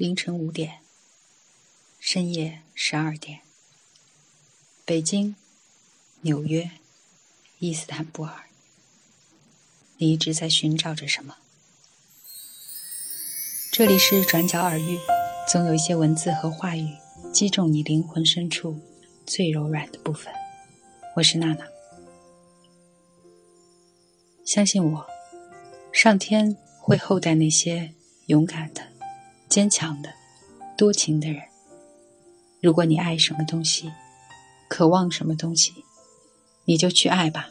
凌晨五点，深夜十二点，北京、纽约、伊斯坦布尔，你一直在寻找着什么？这里是转角耳语，总有一些文字和话语击中你灵魂深处最柔软的部分。我是娜娜，相信我，上天会厚待那些勇敢的。坚强的、多情的人。如果你爱什么东西，渴望什么东西，你就去爱吧，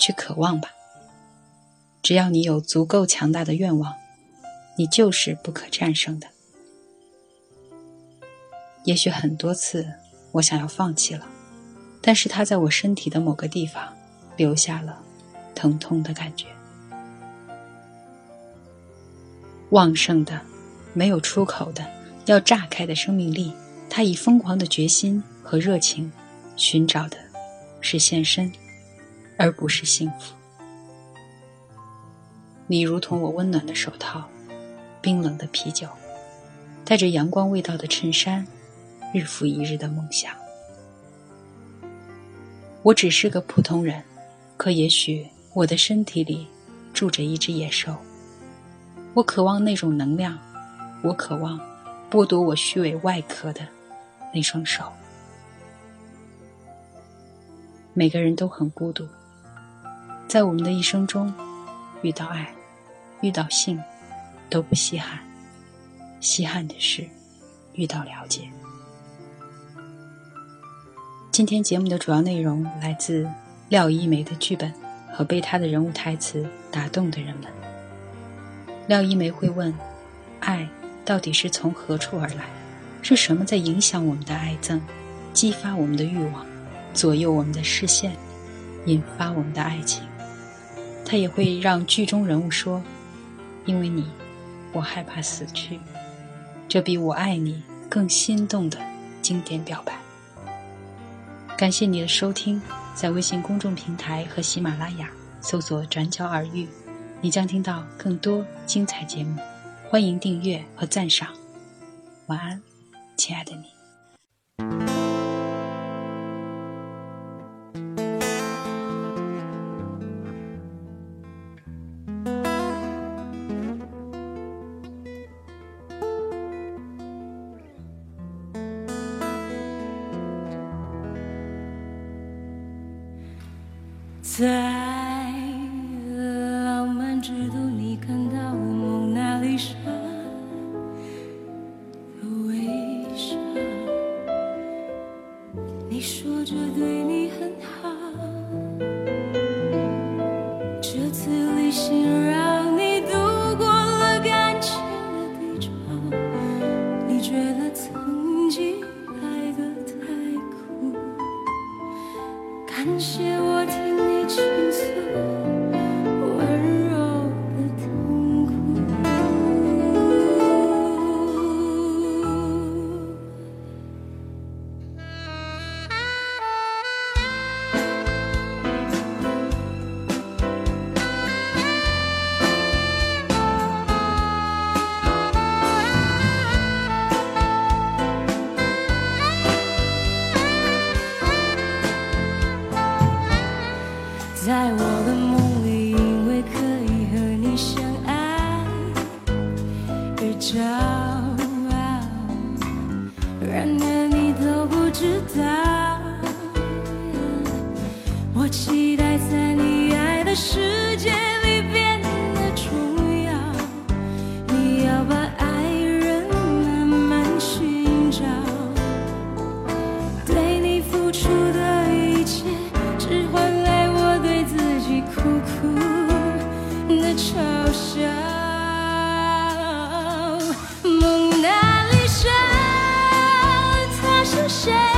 去渴望吧。只要你有足够强大的愿望，你就是不可战胜的。也许很多次我想要放弃了，但是它在我身体的某个地方留下了疼痛的感觉，旺盛的。没有出口的、要炸开的生命力，他以疯狂的决心和热情，寻找的是现身，而不是幸福。你如同我温暖的手套，冰冷的啤酒，带着阳光味道的衬衫，日复一日的梦想。我只是个普通人，可也许我的身体里住着一只野兽。我渴望那种能量。我渴望剥夺我虚伪外壳的那双手。每个人都很孤独，在我们的一生中，遇到爱，遇到性，都不稀罕。稀罕的是遇到了解。今天节目的主要内容来自廖一梅的剧本和被她的人物台词打动的人们。廖一梅会问：爱？到底是从何处而来？是什么在影响我们的爱憎，激发我们的欲望，左右我们的视线，引发我们的爱情？他也会让剧中人物说：“因为你，我害怕死去。”这比我爱你更心动的经典表白。感谢你的收听，在微信公众平台和喜马拉雅搜索“转角耳语”，你将听到更多精彩节目。欢迎订阅和赞赏，晚安，亲爱的你。在。感谢我听你在我的梦里因为可以和你相爱而骄傲然而你都不知道我期待在你爱的世界里变得重要。你要把爱人慢慢寻找。对你付出的一切 shame.